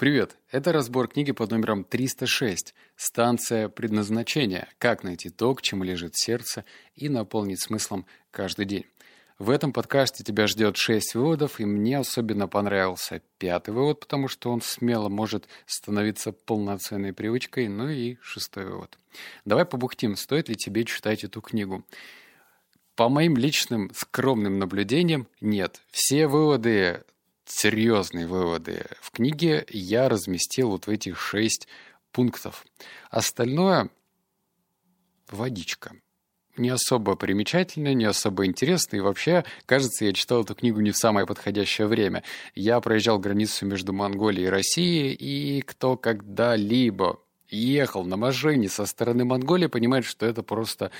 Привет! Это разбор книги под номером 306 «Станция предназначения. Как найти то, к чему лежит сердце, и наполнить смыслом каждый день». В этом подкасте тебя ждет шесть выводов, и мне особенно понравился пятый вывод, потому что он смело может становиться полноценной привычкой, ну и шестой вывод. Давай побухтим, стоит ли тебе читать эту книгу. По моим личным скромным наблюдениям, нет. Все выводы серьезные выводы в книге я разместил вот в этих шесть пунктов. Остальное – водичка. Не особо примечательное, не особо интересное. И вообще, кажется, я читал эту книгу не в самое подходящее время. Я проезжал границу между Монголией и Россией, и кто когда-либо ехал на машине со стороны Монголии, понимает, что это просто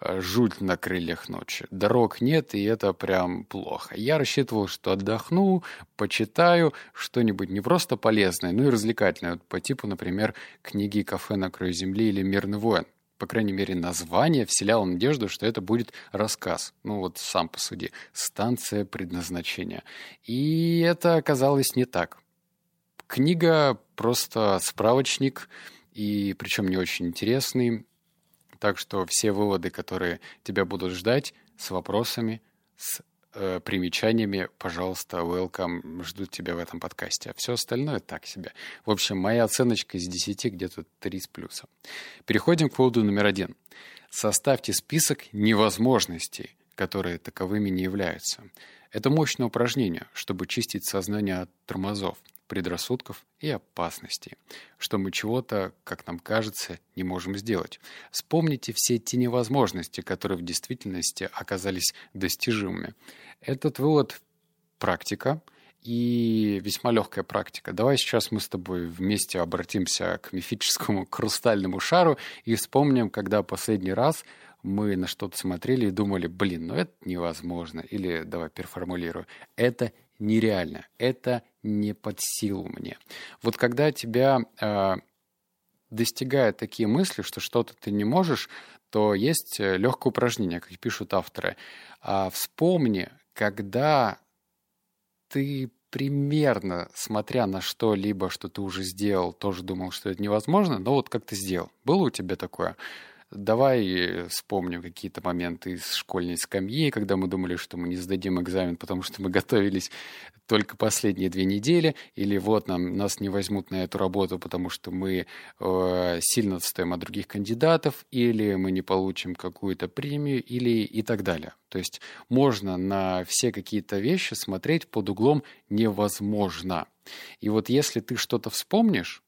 э, жуть на крыльях ночи. Дорог нет, и это прям плохо. Я рассчитывал, что отдохну, почитаю что-нибудь не просто полезное, но и развлекательное. По типу, например, книги «Кафе на краю земли» или «Мирный воин». По крайней мере, название вселяло надежду, что это будет рассказ. Ну вот сам по суде. «Станция предназначения». И это оказалось не так. Книга просто справочник – и причем не очень интересный. Так что все выводы, которые тебя будут ждать, с вопросами, с э, примечаниями, пожалуйста, welcome, ждут тебя в этом подкасте. А все остальное так себе. В общем, моя оценочка из 10 где-то 3 с плюсом. Переходим к выводу номер один. Составьте список невозможностей, которые таковыми не являются. Это мощное упражнение, чтобы чистить сознание от тормозов – предрассудков и опасностей, что мы чего-то, как нам кажется, не можем сделать. Вспомните все те невозможности, которые в действительности оказались достижимыми. Этот вывод – практика, и весьма легкая практика. Давай сейчас мы с тобой вместе обратимся к мифическому хрустальному шару и вспомним, когда последний раз мы на что-то смотрели и думали, блин, ну это невозможно. Или, давай переформулирую, это нереально, это не под силу мне. Вот когда тебя э, достигают такие мысли, что что-то ты не можешь, то есть э, легкое упражнение, как пишут авторы. А вспомни, когда ты примерно, смотря на что-либо, что ты уже сделал, тоже думал, что это невозможно, но вот как ты сделал. Было у тебя такое? Давай вспомним какие-то моменты из школьной скамьи, когда мы думали, что мы не сдадим экзамен, потому что мы готовились только последние две недели, или вот нам, нас не возьмут на эту работу, потому что мы э, сильно отстаем от других кандидатов, или мы не получим какую-то премию, или и так далее. То есть можно на все какие-то вещи смотреть под углом невозможно. И вот если ты что-то вспомнишь,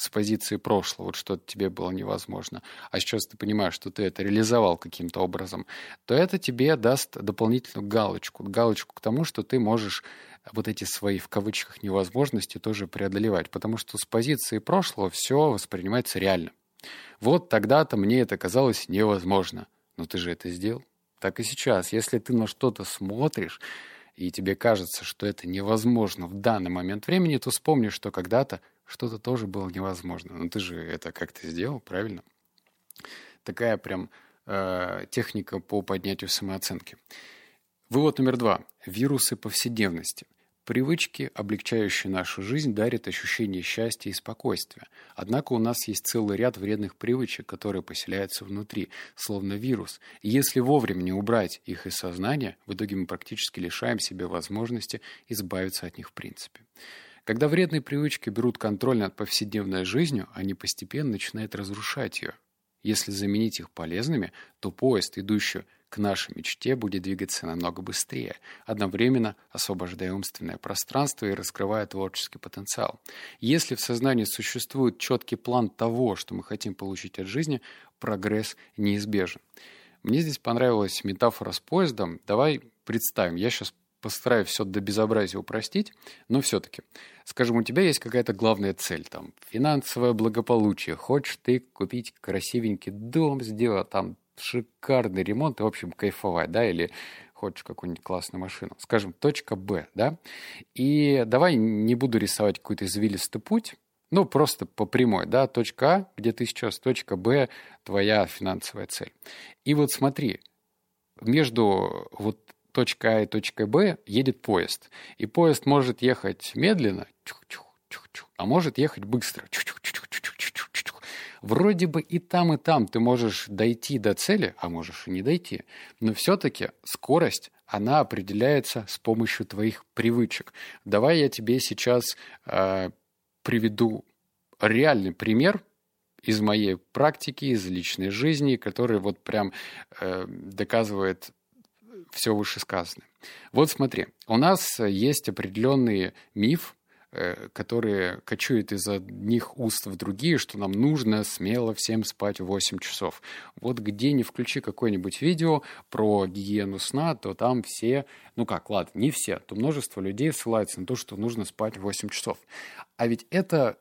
с позиции прошлого, вот что-то тебе было невозможно, а сейчас ты понимаешь, что ты это реализовал каким-то образом, то это тебе даст дополнительную галочку, галочку к тому, что ты можешь вот эти свои, в кавычках, невозможности тоже преодолевать, потому что с позиции прошлого все воспринимается реально. Вот тогда-то мне это казалось невозможно. Но ты же это сделал. Так и сейчас. Если ты на что-то смотришь, и тебе кажется, что это невозможно в данный момент времени, то вспомни, что когда-то что-то тоже было невозможно. Но ты же это как-то сделал, правильно? Такая прям э, техника по поднятию самооценки. Вывод номер два. Вирусы повседневности. Привычки, облегчающие нашу жизнь, дарят ощущение счастья и спокойствия. Однако у нас есть целый ряд вредных привычек, которые поселяются внутри, словно вирус. И если вовремя не убрать их из сознания, в итоге мы практически лишаем себя возможности избавиться от них в принципе. Когда вредные привычки берут контроль над повседневной жизнью, они постепенно начинают разрушать ее. Если заменить их полезными, то поезд, идущий к нашей мечте, будет двигаться намного быстрее, одновременно освобождая умственное пространство и раскрывая творческий потенциал. Если в сознании существует четкий план того, что мы хотим получить от жизни, прогресс неизбежен. Мне здесь понравилась метафора с поездом. Давай представим, я сейчас постараюсь все до безобразия упростить, но все-таки, скажем, у тебя есть какая-то главная цель, там, финансовое благополучие, хочешь ты купить красивенький дом, сделать там шикарный ремонт и, в общем, кайфовать, да, или хочешь какую-нибудь классную машину. Скажем, точка Б, да, и давай не буду рисовать какой-то извилистый путь, ну, просто по прямой, да, точка А, где ты сейчас, точка Б, твоя финансовая цель. И вот смотри, между вот точка А и точкой Б едет поезд. И поезд может ехать медленно, а может ехать быстро. Вроде бы и там, и там ты можешь дойти до цели, а можешь и не дойти. Но все-таки скорость, она определяется с помощью твоих привычек. Давай я тебе сейчас э, приведу реальный пример из моей практики, из личной жизни, который вот прям э, доказывает все вышесказанное. Вот смотри, у нас есть определенный миф, Э, которые кочуют из одних уст в другие, что нам нужно смело всем спать 8 часов. Вот где не включи какое-нибудь видео про гигиену сна, то там все, ну как, ладно, не все, то множество людей ссылаются на то, что нужно спать 8 часов. А ведь это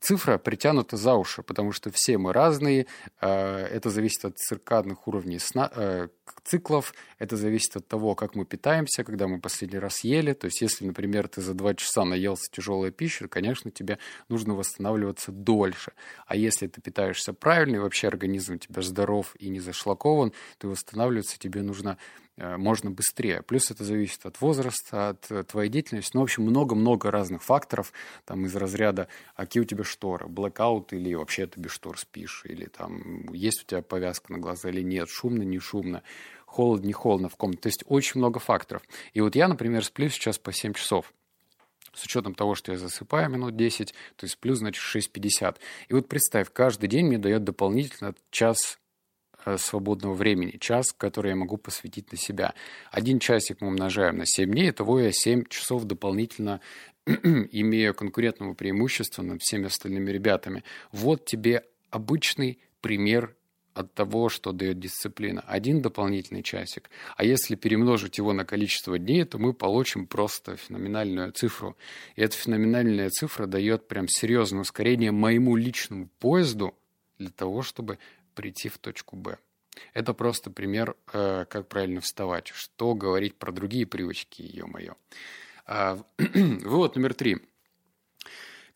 цифра притянута за уши, потому что все мы разные, э, это зависит от циркадных уровней сна, э, циклов, это зависит от того, как мы питаемся, когда мы последний раз ели. То есть, если, например, ты за два часа наелся тяжелой пищи, конечно, тебе нужно восстанавливаться дольше. А если ты питаешься правильно, и вообще организм у тебя здоров и не зашлакован, то восстанавливаться тебе нужно можно быстрее. Плюс это зависит от возраста, от э, твоей деятельности. Ну, в общем, много-много разных факторов там из разряда, а какие у тебя шторы, блэкаут или вообще ты без штор спишь, или там есть у тебя повязка на глаза или нет, шумно, не шумно, холодно, не холодно в комнате. То есть очень много факторов. И вот я, например, сплю сейчас по 7 часов с учетом того, что я засыпаю минут 10, то есть сплю, значит, 6.50. И вот представь, каждый день мне дает дополнительно час Э, свободного времени, час, который я могу посвятить на себя. Один часик мы умножаем на 7 дней, того я 7 часов дополнительно имею конкурентного преимущества над всеми остальными ребятами. Вот тебе обычный пример от того, что дает дисциплина. Один дополнительный часик. А если перемножить его на количество дней, то мы получим просто феноменальную цифру. И эта феноменальная цифра дает прям серьезное ускорение моему личному поезду для того, чтобы прийти в точку Б. Это просто пример, э, как правильно вставать, что говорить про другие привычки, ё-моё. А, вывод номер три.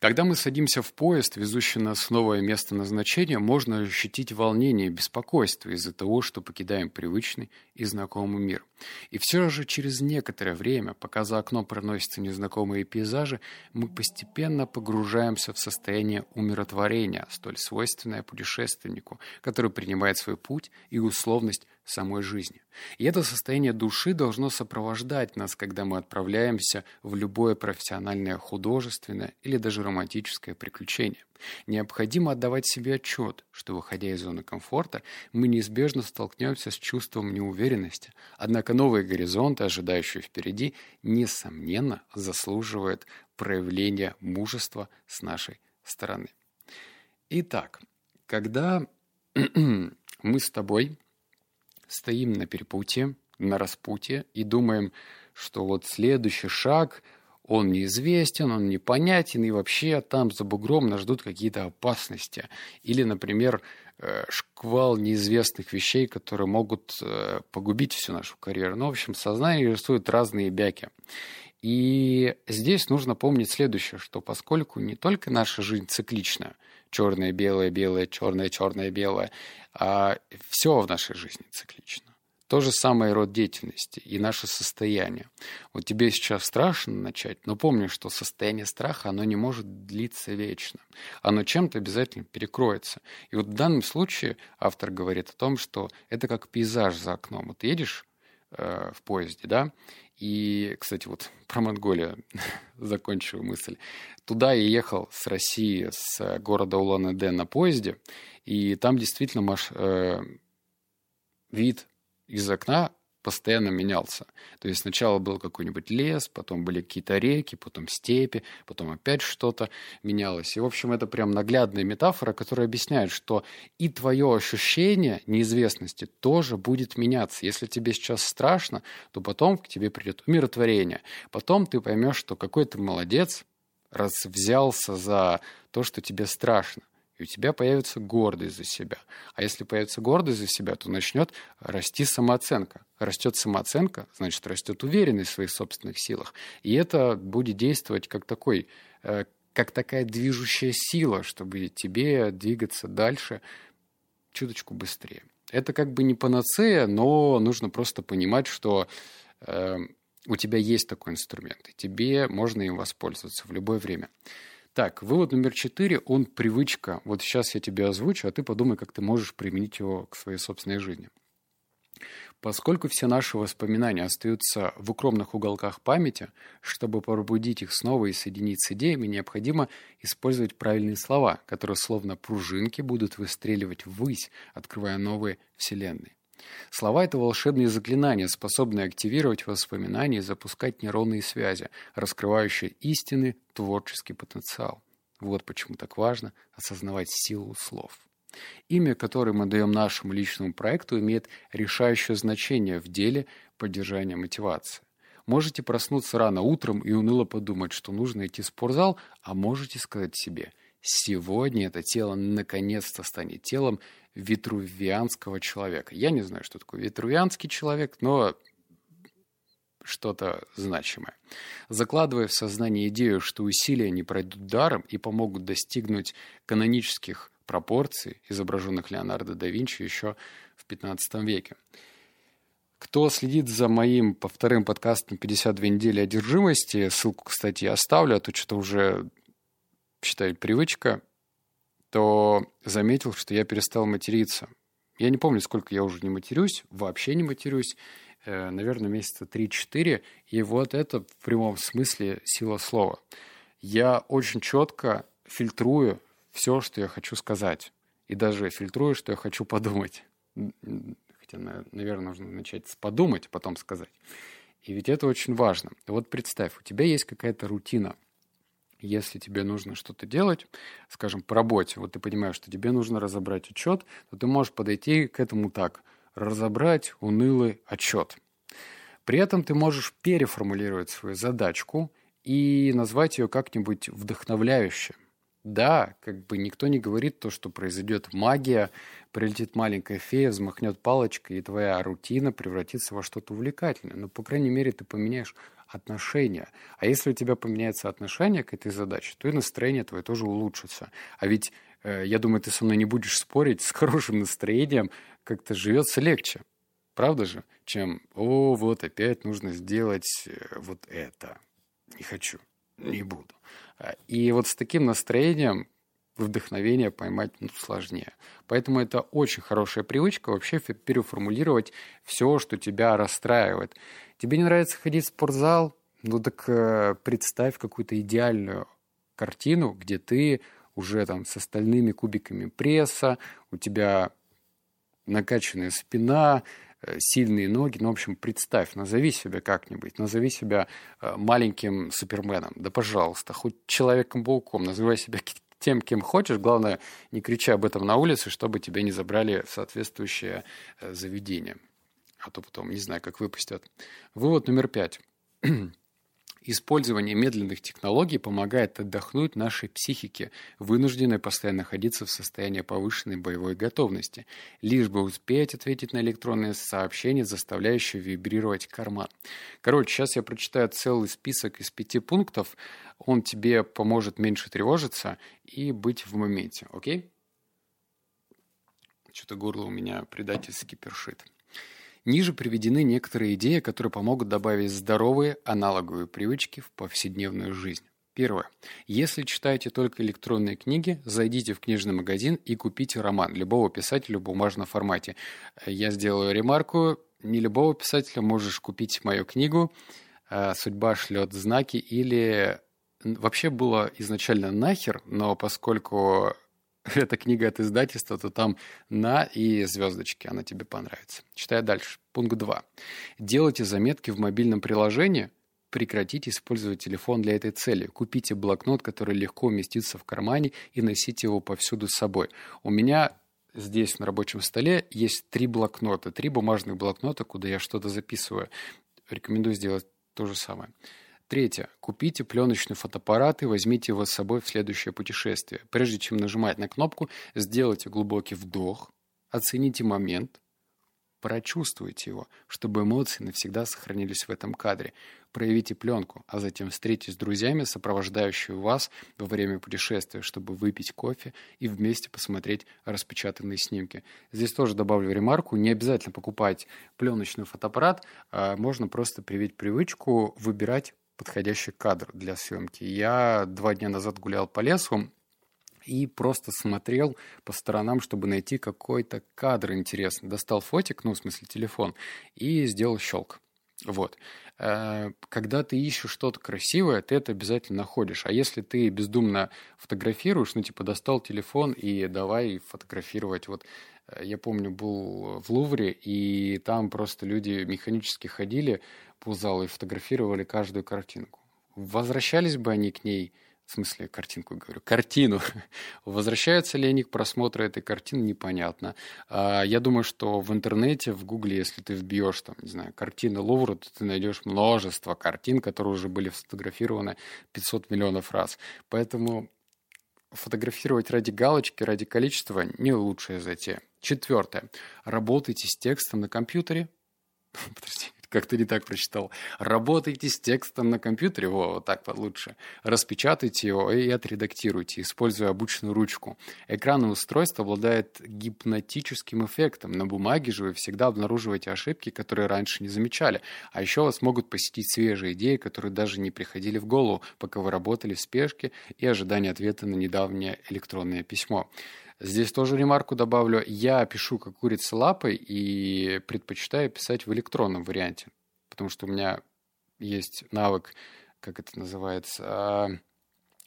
Когда мы садимся в поезд, везущий нас в новое место назначения, можно ощутить волнение и беспокойство из-за того, что покидаем привычный и знакомый мир. И все же через некоторое время, пока за окном проносятся незнакомые пейзажи, мы постепенно погружаемся в состояние умиротворения, столь свойственное путешественнику, который принимает свой путь и условность самой жизни. И это состояние души должно сопровождать нас, когда мы отправляемся в любое профессиональное, художественное или даже романтическое приключение. Необходимо отдавать себе отчет, что, выходя из зоны комфорта, мы неизбежно столкнемся с чувством неуверенности, однако новые горизонты, ожидающие впереди, несомненно заслуживают проявления мужества с нашей стороны. Итак, когда мы с тобой стоим на перепутье, на распутье и думаем, что вот следующий шаг, он неизвестен, он непонятен, и вообще там за бугром нас ждут какие-то опасности. Или, например, э, шквал неизвестных вещей, которые могут э, погубить всю нашу карьеру. Ну, в общем, сознание рисует разные бяки. И здесь нужно помнить следующее, что поскольку не только наша жизнь циклична, черное, белое, белое, черное, черное, белое, а все в нашей жизни циклично. То же самое род деятельности и наше состояние. Вот тебе сейчас страшно начать, но помни, что состояние страха, оно не может длиться вечно. Оно чем-то обязательно перекроется. И вот в данном случае автор говорит о том, что это как пейзаж за окном. Вот едешь э, в поезде, да, и, кстати, вот про Монголию закончу мысль. Туда я ехал с России, с города Улан-Удэ на поезде, и там действительно маш, э, вид из окна постоянно менялся. То есть сначала был какой-нибудь лес, потом были какие-то реки, потом степи, потом опять что-то менялось. И, в общем, это прям наглядная метафора, которая объясняет, что и твое ощущение неизвестности тоже будет меняться. Если тебе сейчас страшно, то потом к тебе придет умиротворение. Потом ты поймешь, что какой ты молодец, раз взялся за то, что тебе страшно и у тебя появится гордость за себя. А если появится гордость за себя, то начнет расти самооценка. Растет самооценка, значит, растет уверенность в своих собственных силах. И это будет действовать как такой, э, как такая движущая сила, чтобы тебе двигаться дальше чуточку быстрее. Это как бы не панацея, но нужно просто понимать, что э, у тебя есть такой инструмент, и тебе можно им воспользоваться в любое время. Так, вывод номер четыре, он привычка. Вот сейчас я тебе озвучу, а ты подумай, как ты можешь применить его к своей собственной жизни. Поскольку все наши воспоминания остаются в укромных уголках памяти, чтобы пробудить их снова и соединить с идеями, необходимо использовать правильные слова, которые словно пружинки будут выстреливать ввысь, открывая новые вселенные. Слова — это волшебные заклинания, способные активировать воспоминания и запускать нейронные связи, раскрывающие истинный творческий потенциал. Вот почему так важно осознавать силу слов. Имя, которое мы даем нашему личному проекту, имеет решающее значение в деле поддержания мотивации. Можете проснуться рано утром и уныло подумать, что нужно идти в спортзал, а можете сказать себе «Сегодня это тело наконец-то станет телом витрувианского человека». Я не знаю, что такое витрувианский человек, но что-то значимое. Закладывая в сознание идею, что усилия не пройдут даром и помогут достигнуть канонических пропорций, изображенных Леонардо да Винчи еще в XV веке. Кто следит за моим по вторым подкастом «52 недели одержимости», ссылку, кстати, я оставлю, а то что-то уже, считаю, привычка, то заметил, что я перестал материться. Я не помню, сколько я уже не матерюсь, вообще не матерюсь, э, наверное, месяца 3-4, и вот это в прямом смысле сила слова. Я очень четко фильтрую все, что я хочу сказать. И даже фильтрую, что я хочу подумать. Хотя, наверное, нужно начать с подумать, а потом сказать. И ведь это очень важно. Вот представь, у тебя есть какая-то рутина. Если тебе нужно что-то делать, скажем, по работе, вот ты понимаешь, что тебе нужно разобрать отчет, то ты можешь подойти к этому так. Разобрать унылый отчет. При этом ты можешь переформулировать свою задачку и назвать ее как-нибудь вдохновляюще. Да, как бы никто не говорит то, что произойдет магия, прилетит маленькая фея, взмахнет палочкой, и твоя рутина превратится во что-то увлекательное. Но, по крайней мере, ты поменяешь отношения. А если у тебя поменяется отношение к этой задаче, то и настроение твое тоже улучшится. А ведь, э, я думаю, ты со мной не будешь спорить, с хорошим настроением как-то живется легче. Правда же? Чем, о, вот опять нужно сделать э, вот это. Не хочу, не буду. И вот с таким настроением вдохновение поймать ну, сложнее. Поэтому это очень хорошая привычка вообще переформулировать все, что тебя расстраивает. Тебе не нравится ходить в спортзал? Ну так э, представь какую-то идеальную картину, где ты уже там с остальными кубиками пресса, у тебя накачанная спина, Э, сильные ноги. Ну, в общем, представь, назови себя как-нибудь, назови себя э, маленьким суперменом, да пожалуйста, хоть человеком-пауком, называй себя тем, кем хочешь, главное, не кричи об этом на улице, чтобы тебя не забрали в соответствующее э, заведение. А то потом не знаю, как выпустят. Вывод номер пять. Использование медленных технологий помогает отдохнуть нашей психике, вынужденной постоянно находиться в состоянии повышенной боевой готовности, лишь бы успеть ответить на электронные сообщения, заставляющие вибрировать карман. Короче, сейчас я прочитаю целый список из пяти пунктов. Он тебе поможет меньше тревожиться и быть в моменте, окей? Что-то горло у меня предательски першит. Ниже приведены некоторые идеи, которые помогут добавить здоровые аналоговые привычки в повседневную жизнь. Первое. Если читаете только электронные книги, зайдите в книжный магазин и купите роман любого писателя в бумажном формате. Я сделаю ремарку. Не любого писателя можешь купить мою книгу э, «Судьба шлет знаки» или вообще было изначально «Нахер», но поскольку эта книга от издательства, то там на и звездочки, она тебе понравится. Читаю дальше. Пункт 2. Делайте заметки в мобильном приложении, прекратите использовать телефон для этой цели. Купите блокнот, который легко уместится в кармане и носите его повсюду с собой. У меня здесь на рабочем столе есть три блокнота, три бумажных блокнота, куда я что-то записываю. Рекомендую сделать то же самое. Третье. Купите пленочный фотоаппарат и возьмите его с собой в следующее путешествие. Прежде чем нажимать на кнопку, сделайте глубокий вдох, оцените момент, прочувствуйте его, чтобы эмоции навсегда сохранились в этом кадре. Проявите пленку, а затем встретитесь с друзьями, сопровождающими вас во время путешествия, чтобы выпить кофе и вместе посмотреть распечатанные снимки. Здесь тоже добавлю ремарку, не обязательно покупать пленочный фотоаппарат, а можно просто привить привычку выбирать подходящий кадр для съемки. Я два дня назад гулял по лесу, и просто смотрел по сторонам, чтобы найти какой-то кадр интересный. Достал фотик, ну, в смысле, телефон, и сделал щелк. Вот. Э, когда ты ищешь что-то красивое, ты это обязательно находишь. А если ты бездумно фотографируешь, ну, типа, достал телефон и давай фотографировать. Вот я помню, был в Лувре, и там просто люди механически ходили по залу и фотографировали каждую картинку. Возвращались бы они к ней – в смысле картинку говорю, картину. Возвращаются ли они к просмотру этой картины, непонятно. А, я думаю, что в интернете, в Гугле, если ты вбьешь, там, не знаю, картины Лувра, то ты найдешь множество картин, которые уже были сфотографированы 500 миллионов раз. Поэтому фотографировать ради галочки, ради количества не лучшая затея. Четвертое. Работайте с текстом на компьютере. Подожди, как-то не так прочитал. Работайте с текстом на компьютере, во, вот так вот лучше. Распечатайте его и отредактируйте, используя обычную ручку. Экранное устройство обладает гипнотическим эффектом. На бумаге же вы всегда обнаруживаете ошибки, которые раньше не замечали. А еще вас могут посетить свежие идеи, которые даже не приходили в голову, пока вы работали в спешке и ожидания ответа на недавнее электронное письмо. Здесь тоже ремарку добавлю. Я пишу как курица лапой и предпочитаю писать в электронном варианте, потому что у меня есть навык, как это называется, а,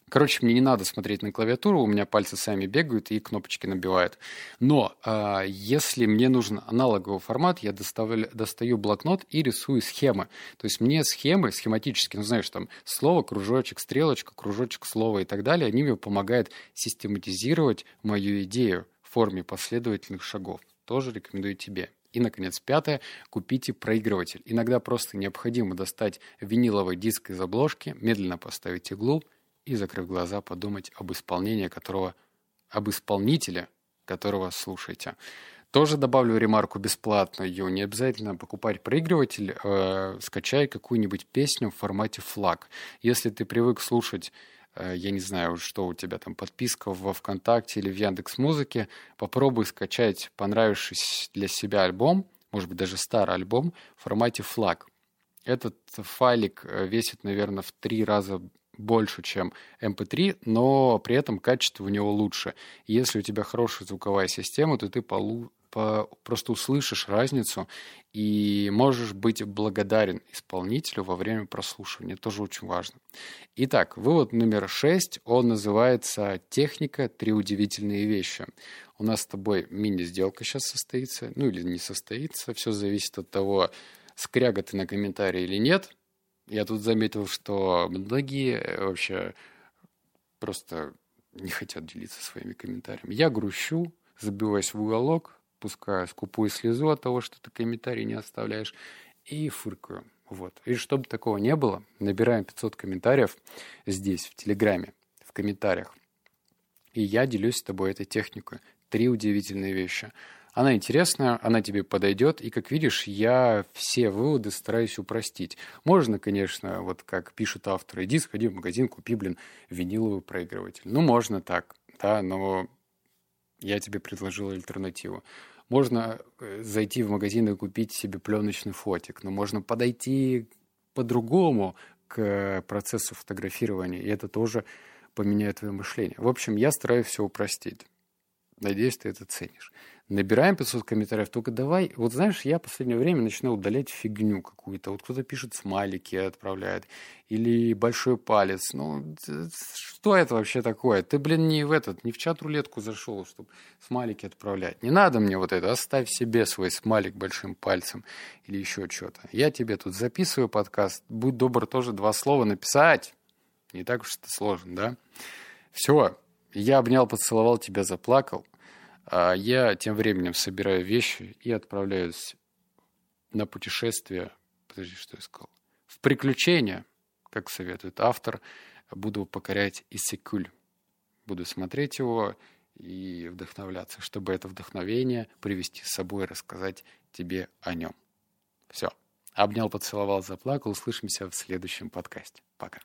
Короче, мне не надо смотреть на клавиатуру, у меня пальцы сами бегают и кнопочки набивают. Но э, если мне нужен аналоговый формат, я доставлю, достаю блокнот и рисую схемы. То есть мне схемы схематически, ну знаешь, там слово, кружочек, стрелочка, кружочек, слово и так далее, они мне помогают систематизировать мою идею в форме последовательных шагов. Тоже рекомендую тебе. И, наконец, пятое. Купите проигрыватель. Иногда просто необходимо достать виниловый диск из обложки, медленно поставить иглу – и, закрыв глаза, подумать об исполнении которого, об исполнителе, которого слушаете. Тоже добавлю ремарку бесплатную. Не обязательно покупать проигрыватель. Э, скачай какую-нибудь песню в формате флаг. Если ты привык слушать э, я не знаю, что у тебя там, подписка во ВКонтакте или в Яндекс Музыке, попробуй скачать понравившийся для себя альбом, может быть, даже старый альбом в формате флаг. Этот файлик э, весит, наверное, в три раза больше, чем MP3, эм но при этом качество у него лучше. Если у тебя хорошая звуковая система, то ты полу по, просто услышишь разницу и можешь быть благодарен исполнителю во время прослушивания. Это тоже очень важно. Итак, вывод номер шесть, он называется «Техника. Три удивительные вещи». У нас с тобой мини-сделка сейчас состоится, ну или не состоится, все зависит от того, скряга ты на комментарии или нет – я тут заметил, что многие э, вообще просто не хотят делиться своими комментариями. Я грущу, забиваюсь в уголок, пускаю скупую слезу от того, что ты комментарий не оставляешь, и фыркаю. Вот. И чтобы такого не было, набираем 500 комментариев здесь, в Телеграме, в комментариях. И я делюсь с тобой этой техникой. Три удивительные вещи. Она интересная, она тебе подойдет, и, как видишь, я все выводы стараюсь упростить. Можно, конечно, вот как пишут авторы, иди сходи в магазин, купи, блин, виниловый проигрыватель. Ну, можно так, да, но я тебе предложил альтернативу. Можно э, зайти в магазин и купить себе пленочный фотик, но можно подойти по-другому к процессу фотографирования, и это тоже поменяет твое мышление. В общем, я стараюсь все упростить. Надеюсь, ты это ценишь. Набираем 500 комментариев, только давай, вот знаешь, я в последнее время начинаю удалять фигню какую-то. Вот кто-то пишет смайлики, отправляет, или большой палец. Ну, что это вообще такое? Ты, блин, не в этот, не в чат-рулетку зашел, чтобы смайлики отправлять. Не надо мне вот это, оставь себе свой смайлик большим пальцем или еще что-то. Я тебе тут записываю подкаст, будь добр тоже два слова написать. Не так уж это сложно, да? Все, я обнял, поцеловал тебя, заплакал. А я тем временем собираю вещи и отправляюсь на путешествие. Подожди, что я сказал? В приключения, как советует автор, буду покорять Иссыкуль. Буду смотреть его и вдохновляться, чтобы это вдохновение привести с собой и рассказать тебе о нем. Все. Обнял, поцеловал, заплакал. Услышимся в следующем подкасте. Пока.